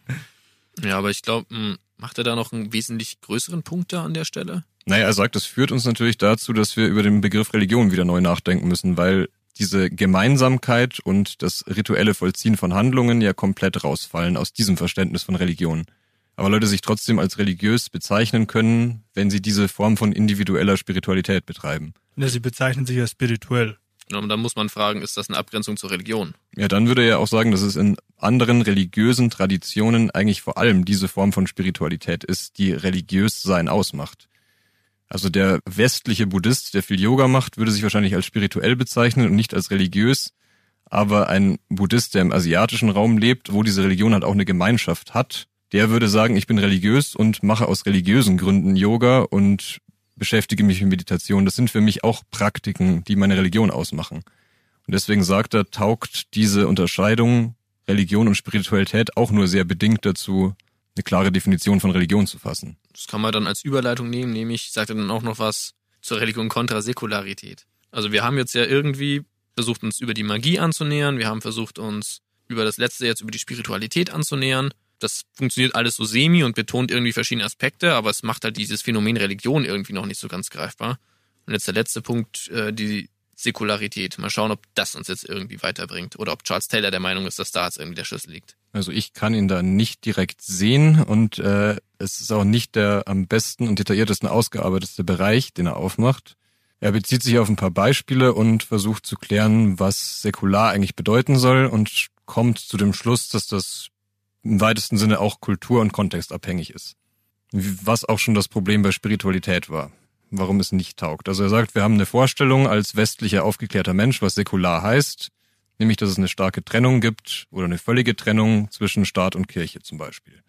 ja, aber ich glaube, hm, macht er da noch einen wesentlich größeren Punkt da an der Stelle? Naja, er sagt, das führt uns natürlich dazu, dass wir über den Begriff Religion wieder neu nachdenken müssen, weil diese Gemeinsamkeit und das rituelle Vollziehen von Handlungen ja komplett rausfallen aus diesem Verständnis von Religion aber Leute sich trotzdem als religiös bezeichnen können, wenn sie diese Form von individueller Spiritualität betreiben. Ja, sie bezeichnen sich als spirituell. Und dann muss man fragen, ist das eine Abgrenzung zur Religion? Ja, dann würde er ja auch sagen, dass es in anderen religiösen Traditionen eigentlich vor allem diese Form von Spiritualität ist, die religiös sein ausmacht. Also der westliche Buddhist, der viel Yoga macht, würde sich wahrscheinlich als spirituell bezeichnen und nicht als religiös. Aber ein Buddhist, der im asiatischen Raum lebt, wo diese Religion halt auch eine Gemeinschaft hat, der würde sagen, ich bin religiös und mache aus religiösen Gründen Yoga und beschäftige mich mit Meditation. Das sind für mich auch Praktiken, die meine Religion ausmachen. Und deswegen sagt er, taugt diese Unterscheidung Religion und Spiritualität auch nur sehr bedingt dazu, eine klare Definition von Religion zu fassen. Das kann man dann als Überleitung nehmen, nämlich sagt er dann auch noch was zur Religion kontra Säkularität. Also wir haben jetzt ja irgendwie versucht, uns über die Magie anzunähern, wir haben versucht, uns über das letzte jetzt über die Spiritualität anzunähern das funktioniert alles so semi und betont irgendwie verschiedene Aspekte, aber es macht halt dieses Phänomen Religion irgendwie noch nicht so ganz greifbar. Und jetzt der letzte Punkt, äh, die Säkularität. Mal schauen, ob das uns jetzt irgendwie weiterbringt oder ob Charles Taylor der Meinung ist, dass da jetzt irgendwie der Schlüssel liegt. Also ich kann ihn da nicht direkt sehen und äh, es ist auch nicht der am besten und detailliertesten ausgearbeitete Bereich, den er aufmacht. Er bezieht sich auf ein paar Beispiele und versucht zu klären, was säkular eigentlich bedeuten soll und kommt zu dem Schluss, dass das im weitesten Sinne auch kultur- und kontextabhängig ist. Was auch schon das Problem bei Spiritualität war. Warum es nicht taugt. Also er sagt, wir haben eine Vorstellung als westlicher aufgeklärter Mensch, was säkular heißt, nämlich dass es eine starke Trennung gibt oder eine völlige Trennung zwischen Staat und Kirche zum Beispiel.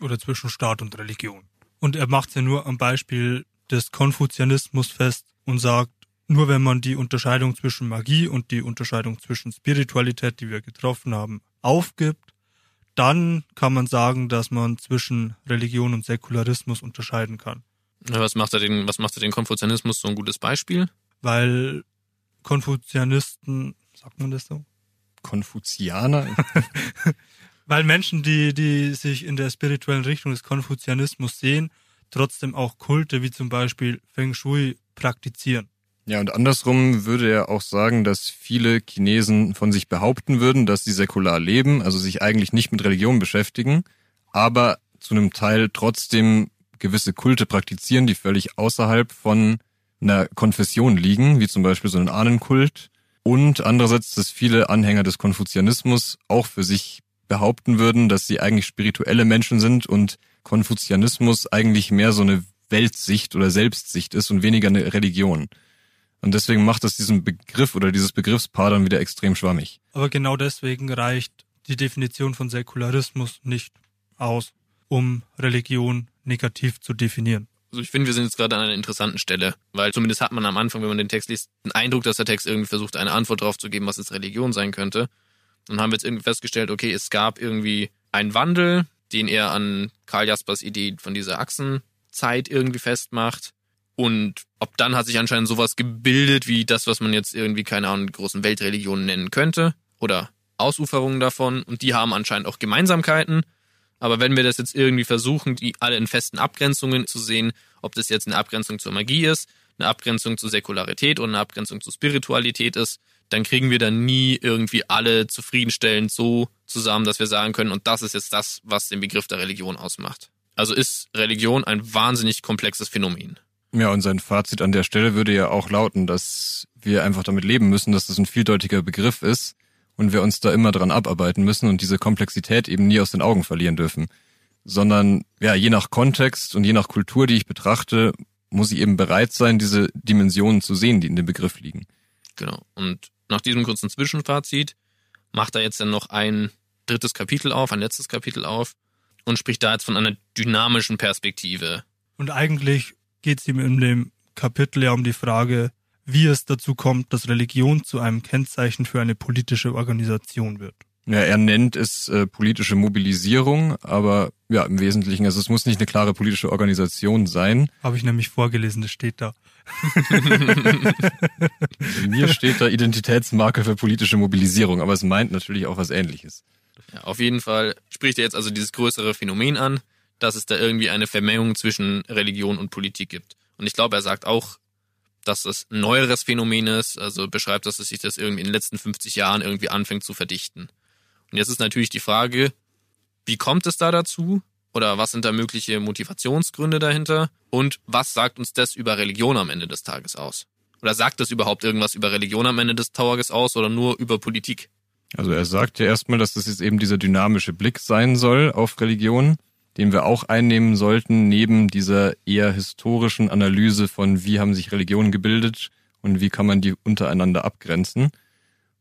Oder zwischen Staat und Religion. Und er macht es ja nur am Beispiel des Konfuzianismus fest und sagt, nur wenn man die Unterscheidung zwischen Magie und die Unterscheidung zwischen Spiritualität, die wir getroffen haben, aufgibt, dann kann man sagen, dass man zwischen Religion und Säkularismus unterscheiden kann. Was macht er den, was macht er den Konfuzianismus so ein gutes Beispiel? Weil Konfuzianisten, sagt man das so? Konfuzianer? Weil Menschen, die, die sich in der spirituellen Richtung des Konfuzianismus sehen, trotzdem auch Kulte wie zum Beispiel Feng Shui praktizieren. Ja, und andersrum würde er auch sagen, dass viele Chinesen von sich behaupten würden, dass sie säkular leben, also sich eigentlich nicht mit Religion beschäftigen, aber zu einem Teil trotzdem gewisse Kulte praktizieren, die völlig außerhalb von einer Konfession liegen, wie zum Beispiel so einen Ahnenkult. Und andererseits, dass viele Anhänger des Konfuzianismus auch für sich behaupten würden, dass sie eigentlich spirituelle Menschen sind und Konfuzianismus eigentlich mehr so eine Weltsicht oder Selbstsicht ist und weniger eine Religion. Und deswegen macht das diesen Begriff oder dieses Begriffspaar dann wieder extrem schwammig. Aber genau deswegen reicht die Definition von Säkularismus nicht aus, um Religion negativ zu definieren. Also ich finde, wir sind jetzt gerade an einer interessanten Stelle, weil zumindest hat man am Anfang, wenn man den Text liest, den Eindruck, dass der Text irgendwie versucht, eine Antwort darauf zu geben, was jetzt Religion sein könnte. Dann haben wir jetzt irgendwie festgestellt, okay, es gab irgendwie einen Wandel, den er an Karl Jaspers Idee von dieser Achsenzeit irgendwie festmacht. Und ob dann hat sich anscheinend sowas gebildet wie das, was man jetzt irgendwie, keine Ahnung, großen Weltreligionen nennen könnte oder Ausuferungen davon und die haben anscheinend auch Gemeinsamkeiten. Aber wenn wir das jetzt irgendwie versuchen, die alle in festen Abgrenzungen zu sehen, ob das jetzt eine Abgrenzung zur Magie ist, eine Abgrenzung zur Säkularität oder eine Abgrenzung zur Spiritualität ist, dann kriegen wir dann nie irgendwie alle zufriedenstellend so zusammen, dass wir sagen können, und das ist jetzt das, was den Begriff der Religion ausmacht. Also ist Religion ein wahnsinnig komplexes Phänomen. Ja, und sein Fazit an der Stelle würde ja auch lauten, dass wir einfach damit leben müssen, dass das ein vieldeutiger Begriff ist und wir uns da immer dran abarbeiten müssen und diese Komplexität eben nie aus den Augen verlieren dürfen. Sondern, ja, je nach Kontext und je nach Kultur, die ich betrachte, muss ich eben bereit sein, diese Dimensionen zu sehen, die in dem Begriff liegen. Genau. Und nach diesem kurzen Zwischenfazit macht er jetzt dann noch ein drittes Kapitel auf, ein letztes Kapitel auf und spricht da jetzt von einer dynamischen Perspektive. Und eigentlich geht es ihm in dem Kapitel ja um die Frage, wie es dazu kommt, dass Religion zu einem Kennzeichen für eine politische Organisation wird. Ja, er nennt es äh, politische Mobilisierung, aber ja, im Wesentlichen, also es muss nicht eine klare politische Organisation sein. Habe ich nämlich vorgelesen, das steht da. Mir steht da Identitätsmarke für politische Mobilisierung, aber es meint natürlich auch was ähnliches. Ja, auf jeden Fall spricht er jetzt also dieses größere Phänomen an, dass es da irgendwie eine Vermengung zwischen Religion und Politik gibt. Und ich glaube, er sagt auch, dass das ein neueres Phänomen ist, also beschreibt, dass es sich das irgendwie in den letzten 50 Jahren irgendwie anfängt zu verdichten. Und jetzt ist natürlich die Frage, wie kommt es da dazu? Oder was sind da mögliche Motivationsgründe dahinter? Und was sagt uns das über Religion am Ende des Tages aus? Oder sagt das überhaupt irgendwas über Religion am Ende des Tages aus oder nur über Politik? Also er sagt ja erstmal, dass das jetzt eben dieser dynamische Blick sein soll auf Religion den wir auch einnehmen sollten, neben dieser eher historischen Analyse von, wie haben sich Religionen gebildet und wie kann man die untereinander abgrenzen.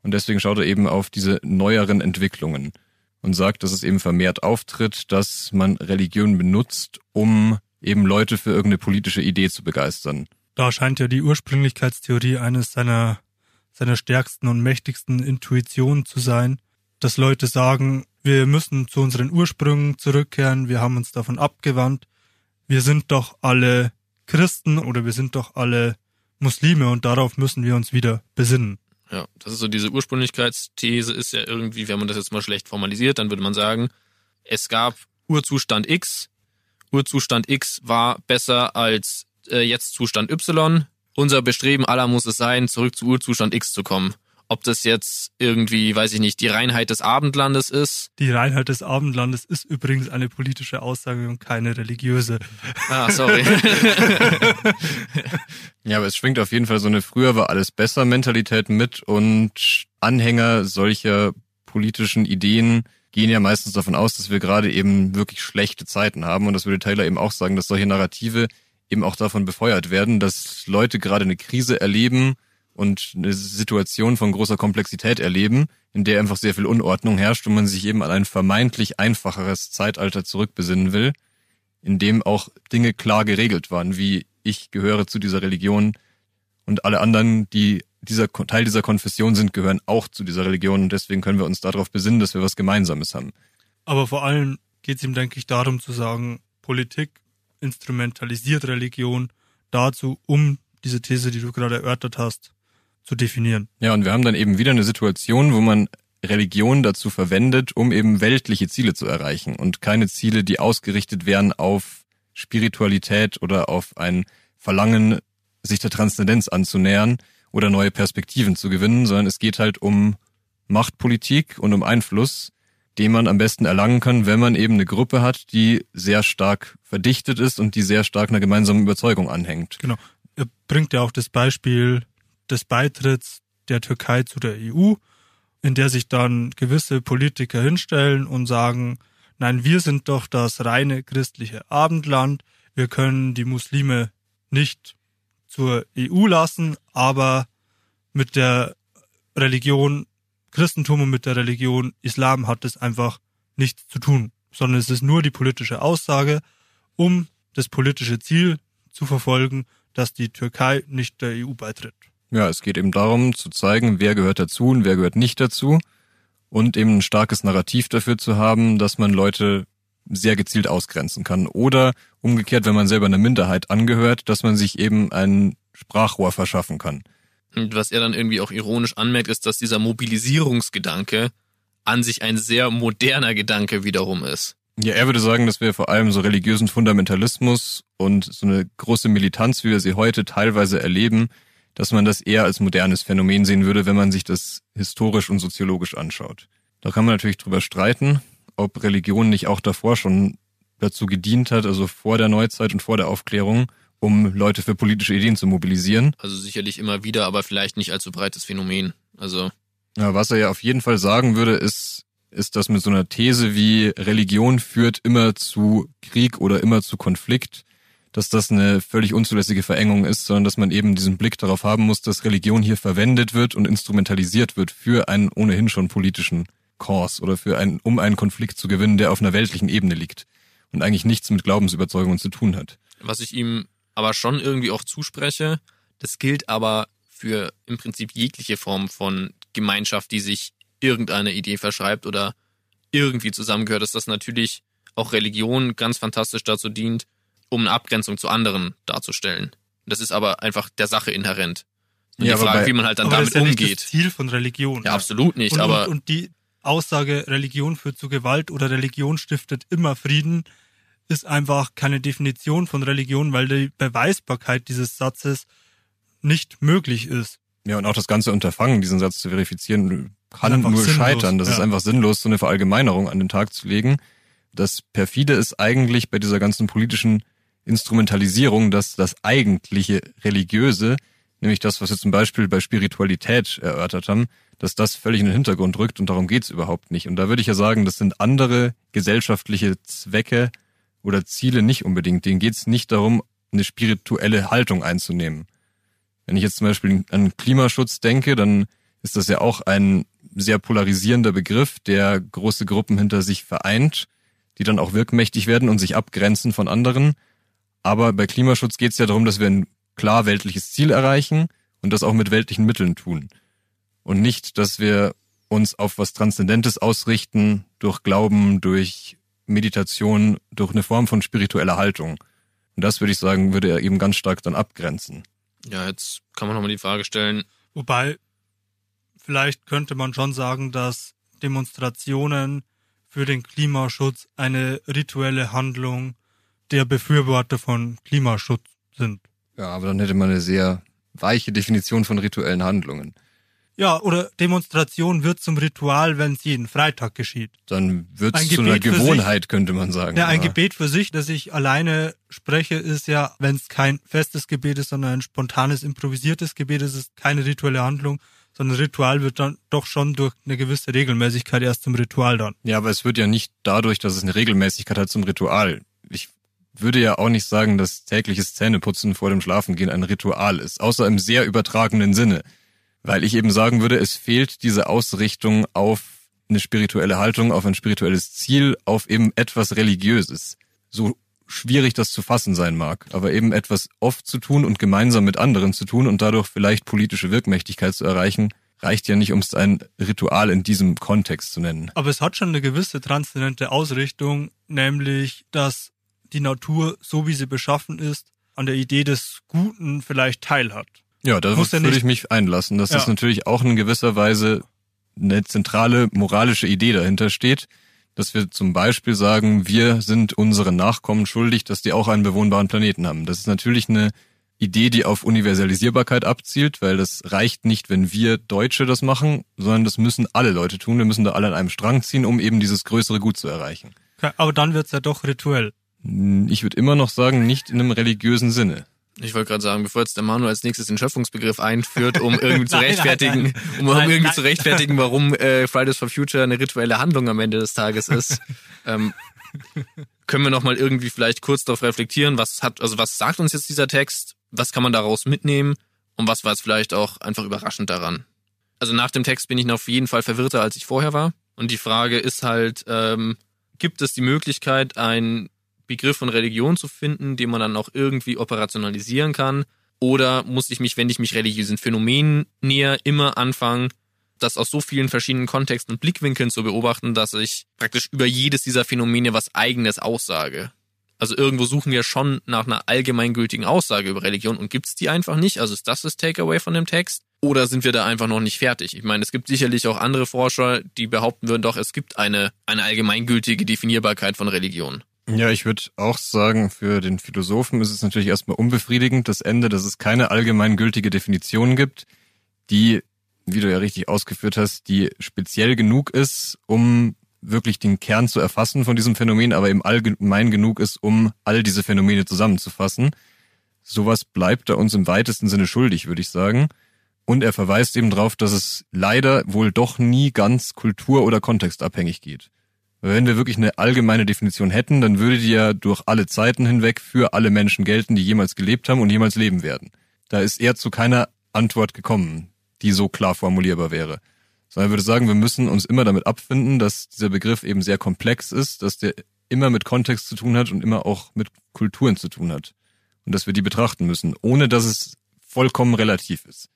Und deswegen schaut er eben auf diese neueren Entwicklungen und sagt, dass es eben vermehrt auftritt, dass man Religion benutzt, um eben Leute für irgendeine politische Idee zu begeistern. Da scheint ja die Ursprünglichkeitstheorie eines seiner, seiner stärksten und mächtigsten Intuitionen zu sein, dass Leute sagen, wir müssen zu unseren Ursprüngen zurückkehren, wir haben uns davon abgewandt, wir sind doch alle Christen oder wir sind doch alle Muslime und darauf müssen wir uns wieder besinnen. Ja, das ist so diese Ursprünglichkeitsthese ist ja irgendwie, wenn man das jetzt mal schlecht formalisiert, dann würde man sagen, es gab Urzustand X, Urzustand X war besser als äh, jetzt Zustand Y. Unser Bestreben aller muss es sein, zurück zu Urzustand X zu kommen. Ob das jetzt irgendwie, weiß ich nicht, die Reinheit des Abendlandes ist. Die Reinheit des Abendlandes ist übrigens eine politische Aussage und keine religiöse. Ah, sorry. ja, aber es schwingt auf jeden Fall so eine früher war alles besser Mentalität mit und Anhänger solcher politischen Ideen gehen ja meistens davon aus, dass wir gerade eben wirklich schlechte Zeiten haben und das würde Taylor eben auch sagen, dass solche Narrative eben auch davon befeuert werden, dass Leute gerade eine Krise erleben und eine Situation von großer Komplexität erleben, in der einfach sehr viel Unordnung herrscht und man sich eben an ein vermeintlich einfacheres Zeitalter zurückbesinnen will, in dem auch Dinge klar geregelt waren, wie ich gehöre zu dieser Religion und alle anderen, die dieser Teil dieser Konfession sind, gehören auch zu dieser Religion und deswegen können wir uns darauf besinnen, dass wir was Gemeinsames haben. Aber vor allem geht es ihm, denke ich, darum zu sagen, Politik instrumentalisiert Religion dazu, um diese These, die du gerade erörtert hast, zu definieren. Ja, und wir haben dann eben wieder eine Situation, wo man Religion dazu verwendet, um eben weltliche Ziele zu erreichen und keine Ziele, die ausgerichtet wären auf Spiritualität oder auf ein Verlangen, sich der Transzendenz anzunähern oder neue Perspektiven zu gewinnen, sondern es geht halt um Machtpolitik und um Einfluss, den man am besten erlangen kann, wenn man eben eine Gruppe hat, die sehr stark verdichtet ist und die sehr stark einer gemeinsamen Überzeugung anhängt. Genau. Er bringt ja auch das Beispiel des Beitritts der Türkei zu der EU, in der sich dann gewisse Politiker hinstellen und sagen, nein, wir sind doch das reine christliche Abendland, wir können die Muslime nicht zur EU lassen, aber mit der Religion Christentum und mit der Religion Islam hat es einfach nichts zu tun, sondern es ist nur die politische Aussage, um das politische Ziel zu verfolgen, dass die Türkei nicht der EU beitritt. Ja, es geht eben darum zu zeigen, wer gehört dazu und wer gehört nicht dazu und eben ein starkes Narrativ dafür zu haben, dass man Leute sehr gezielt ausgrenzen kann. Oder umgekehrt, wenn man selber einer Minderheit angehört, dass man sich eben ein Sprachrohr verschaffen kann. Und was er dann irgendwie auch ironisch anmerkt, ist, dass dieser Mobilisierungsgedanke an sich ein sehr moderner Gedanke wiederum ist. Ja, er würde sagen, dass wir vor allem so religiösen Fundamentalismus und so eine große Militanz, wie wir sie heute teilweise erleben, dass man das eher als modernes Phänomen sehen würde, wenn man sich das historisch und soziologisch anschaut. Da kann man natürlich drüber streiten, ob Religion nicht auch davor schon dazu gedient hat, also vor der Neuzeit und vor der Aufklärung, um Leute für politische Ideen zu mobilisieren. Also sicherlich immer wieder, aber vielleicht nicht allzu breites Phänomen. Also. Ja, was er ja auf jeden Fall sagen würde, ist, ist das mit so einer These wie Religion führt immer zu Krieg oder immer zu Konflikt, dass das eine völlig unzulässige Verengung ist, sondern dass man eben diesen Blick darauf haben muss, dass Religion hier verwendet wird und instrumentalisiert wird für einen ohnehin schon politischen Kurs oder für einen, um einen Konflikt zu gewinnen, der auf einer weltlichen Ebene liegt und eigentlich nichts mit Glaubensüberzeugungen zu tun hat. Was ich ihm aber schon irgendwie auch zuspreche, das gilt aber für im Prinzip jegliche Form von Gemeinschaft, die sich irgendeine Idee verschreibt oder irgendwie zusammengehört, dass das natürlich auch Religion ganz fantastisch dazu dient, um eine Abgrenzung zu anderen darzustellen. Das ist aber einfach der Sache inhärent. Und ja, die Frage, bei, wie man halt dann damit das ist ja umgeht. Nicht das Ziel von Religion. Ja, absolut nicht. Und, aber und, und die Aussage, Religion führt zu Gewalt oder Religion stiftet immer Frieden, ist einfach keine Definition von Religion, weil die Beweisbarkeit dieses Satzes nicht möglich ist. Ja, und auch das ganze Unterfangen, diesen Satz zu verifizieren, kann nur sinnlos. scheitern. Das ja. ist einfach sinnlos, so eine Verallgemeinerung an den Tag zu legen. Das perfide ist eigentlich bei dieser ganzen politischen Instrumentalisierung, dass das eigentliche Religiöse, nämlich das, was wir zum Beispiel bei Spiritualität erörtert haben, dass das völlig in den Hintergrund rückt und darum geht's überhaupt nicht. Und da würde ich ja sagen, das sind andere gesellschaftliche Zwecke oder Ziele nicht unbedingt. Denen geht's nicht darum, eine spirituelle Haltung einzunehmen. Wenn ich jetzt zum Beispiel an Klimaschutz denke, dann ist das ja auch ein sehr polarisierender Begriff, der große Gruppen hinter sich vereint, die dann auch wirkmächtig werden und sich abgrenzen von anderen. Aber bei Klimaschutz geht es ja darum, dass wir ein klar weltliches Ziel erreichen und das auch mit weltlichen Mitteln tun. Und nicht, dass wir uns auf was Transzendentes ausrichten durch Glauben, durch Meditation, durch eine Form von spiritueller Haltung. Und das würde ich sagen, würde er eben ganz stark dann abgrenzen. Ja, jetzt kann man nochmal die Frage stellen. Wobei, vielleicht könnte man schon sagen, dass Demonstrationen für den Klimaschutz eine rituelle Handlung der Befürworter von Klimaschutz sind. Ja, aber dann hätte man eine sehr weiche Definition von rituellen Handlungen. Ja, oder Demonstration wird zum Ritual, wenn es jeden Freitag geschieht. Dann wird es zu einer Gewohnheit, sich, könnte man sagen. Ja, ein ja. Gebet für sich, das ich alleine spreche, ist ja, wenn es kein festes Gebet ist, sondern ein spontanes, improvisiertes Gebet ist, ist keine rituelle Handlung, sondern Ritual wird dann doch schon durch eine gewisse Regelmäßigkeit erst zum Ritual dann. Ja, aber es wird ja nicht dadurch, dass es eine Regelmäßigkeit hat, zum Ritual. Würde ja auch nicht sagen, dass tägliches Zähneputzen vor dem Schlafengehen ein Ritual ist, außer im sehr übertragenen Sinne. Weil ich eben sagen würde, es fehlt diese Ausrichtung auf eine spirituelle Haltung, auf ein spirituelles Ziel, auf eben etwas Religiöses. So schwierig das zu fassen sein mag, aber eben etwas oft zu tun und gemeinsam mit anderen zu tun und dadurch vielleicht politische Wirkmächtigkeit zu erreichen, reicht ja nicht, um es ein Ritual in diesem Kontext zu nennen. Aber es hat schon eine gewisse transzendente Ausrichtung, nämlich, dass die Natur, so wie sie beschaffen ist, an der Idee des Guten vielleicht teilhat. Ja, da würde ich mich einlassen, dass ja. das natürlich auch in gewisser Weise eine zentrale moralische Idee dahinter steht, dass wir zum Beispiel sagen, wir sind unseren Nachkommen schuldig, dass die auch einen bewohnbaren Planeten haben. Das ist natürlich eine Idee, die auf Universalisierbarkeit abzielt, weil das reicht nicht, wenn wir Deutsche das machen, sondern das müssen alle Leute tun. Wir müssen da alle an einem Strang ziehen, um eben dieses größere Gut zu erreichen. Aber dann wird's ja doch rituell. Ich würde immer noch sagen, nicht in einem religiösen Sinne. Ich wollte gerade sagen, bevor jetzt der Manu als nächstes den Schöpfungsbegriff einführt, um irgendwie zu rechtfertigen, nein, nein, um, um irgendwie zu rechtfertigen, warum äh, Fridays for Future eine rituelle Handlung am Ende des Tages ist, ähm, können wir noch mal irgendwie vielleicht kurz darauf reflektieren, was hat, also was sagt uns jetzt dieser Text, was kann man daraus mitnehmen und was war jetzt vielleicht auch einfach überraschend daran. Also nach dem Text bin ich auf jeden Fall verwirrter, als ich vorher war. Und die Frage ist halt, ähm, gibt es die Möglichkeit, ein Begriff von Religion zu finden, den man dann auch irgendwie operationalisieren kann? Oder muss ich mich, wenn ich mich religiösen Phänomenen näher, immer anfangen, das aus so vielen verschiedenen Kontexten und Blickwinkeln zu beobachten, dass ich praktisch über jedes dieser Phänomene was eigenes aussage? Also irgendwo suchen wir schon nach einer allgemeingültigen Aussage über Religion und gibt's die einfach nicht? Also ist das das Takeaway von dem Text? Oder sind wir da einfach noch nicht fertig? Ich meine, es gibt sicherlich auch andere Forscher, die behaupten würden, doch, es gibt eine, eine allgemeingültige Definierbarkeit von Religion. Ja, ich würde auch sagen, für den Philosophen ist es natürlich erstmal unbefriedigend, das Ende, dass es keine allgemeingültige Definition gibt, die wie du ja richtig ausgeführt hast, die speziell genug ist, um wirklich den Kern zu erfassen von diesem Phänomen, aber eben allgemein genug ist, um all diese Phänomene zusammenzufassen. Sowas bleibt er uns im weitesten Sinne schuldig, würde ich sagen. Und er verweist eben darauf, dass es leider wohl doch nie ganz kultur- oder kontextabhängig geht. Wenn wir wirklich eine allgemeine Definition hätten, dann würde die ja durch alle Zeiten hinweg für alle Menschen gelten, die jemals gelebt haben und jemals leben werden. Da ist er zu keiner Antwort gekommen, die so klar formulierbar wäre. Sondern er würde sagen, wir müssen uns immer damit abfinden, dass dieser Begriff eben sehr komplex ist, dass der immer mit Kontext zu tun hat und immer auch mit Kulturen zu tun hat. Und dass wir die betrachten müssen, ohne dass es vollkommen relativ ist.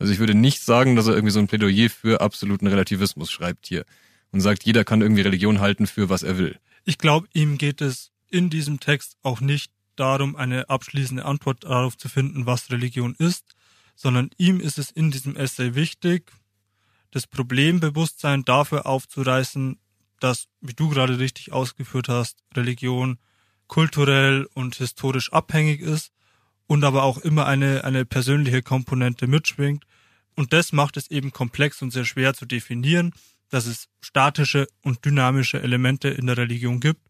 Also ich würde nicht sagen, dass er irgendwie so ein Plädoyer für absoluten Relativismus schreibt hier und sagt, jeder kann irgendwie Religion halten für was er will. Ich glaube, ihm geht es in diesem Text auch nicht darum, eine abschließende Antwort darauf zu finden, was Religion ist, sondern ihm ist es in diesem Essay wichtig, das Problembewusstsein dafür aufzureißen, dass, wie du gerade richtig ausgeführt hast, Religion kulturell und historisch abhängig ist und aber auch immer eine, eine persönliche Komponente mitschwingt. Und das macht es eben komplex und sehr schwer zu definieren dass es statische und dynamische Elemente in der Religion gibt.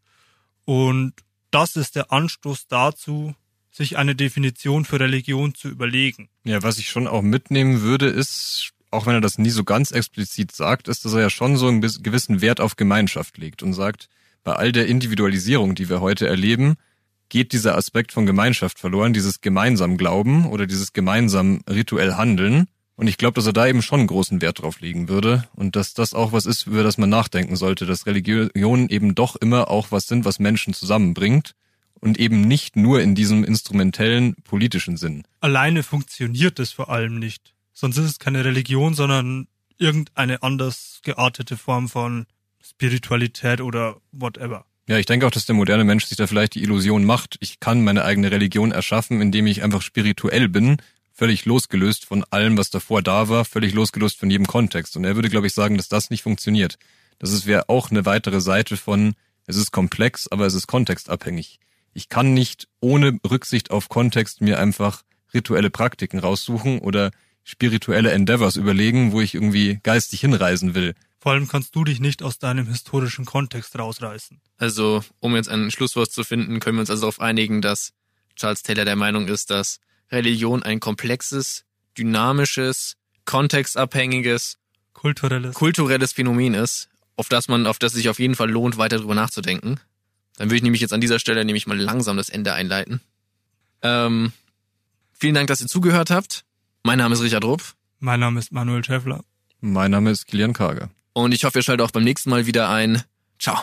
Und das ist der Anstoß dazu, sich eine Definition für Religion zu überlegen. Ja, was ich schon auch mitnehmen würde, ist, auch wenn er das nie so ganz explizit sagt, ist, dass er ja schon so einen gewissen Wert auf Gemeinschaft legt und sagt, bei all der Individualisierung, die wir heute erleben, geht dieser Aspekt von Gemeinschaft verloren, dieses gemeinsam Glauben oder dieses gemeinsam rituell Handeln. Und ich glaube, dass er da eben schon großen Wert drauf legen würde und dass das auch was ist, über das man nachdenken sollte, dass Religionen eben doch immer auch was sind, was Menschen zusammenbringt und eben nicht nur in diesem instrumentellen politischen Sinn. Alleine funktioniert es vor allem nicht. Sonst ist es keine Religion, sondern irgendeine anders geartete Form von Spiritualität oder whatever. Ja, ich denke auch, dass der moderne Mensch sich da vielleicht die Illusion macht, ich kann meine eigene Religion erschaffen, indem ich einfach spirituell bin völlig losgelöst von allem, was davor da war, völlig losgelöst von jedem Kontext. Und er würde, glaube ich, sagen, dass das nicht funktioniert. Das ist wäre auch eine weitere Seite von, es ist komplex, aber es ist kontextabhängig. Ich kann nicht ohne Rücksicht auf Kontext mir einfach rituelle Praktiken raussuchen oder spirituelle Endeavors überlegen, wo ich irgendwie geistig hinreisen will. Vor allem kannst du dich nicht aus deinem historischen Kontext rausreißen. Also, um jetzt ein Schlusswort zu finden, können wir uns also darauf einigen, dass Charles Taylor der Meinung ist, dass Religion ein komplexes, dynamisches, kontextabhängiges, kulturelles, kulturelles Phänomen ist, auf das man, auf das sich auf jeden Fall lohnt, weiter drüber nachzudenken. Dann würde ich nämlich jetzt an dieser Stelle nämlich mal langsam das Ende einleiten. Ähm, vielen Dank, dass ihr zugehört habt. Mein Name ist Richard Rupp. Mein Name ist Manuel Schäffler. Mein Name ist Kilian Karger. Und ich hoffe, ihr schaltet auch beim nächsten Mal wieder ein. Ciao.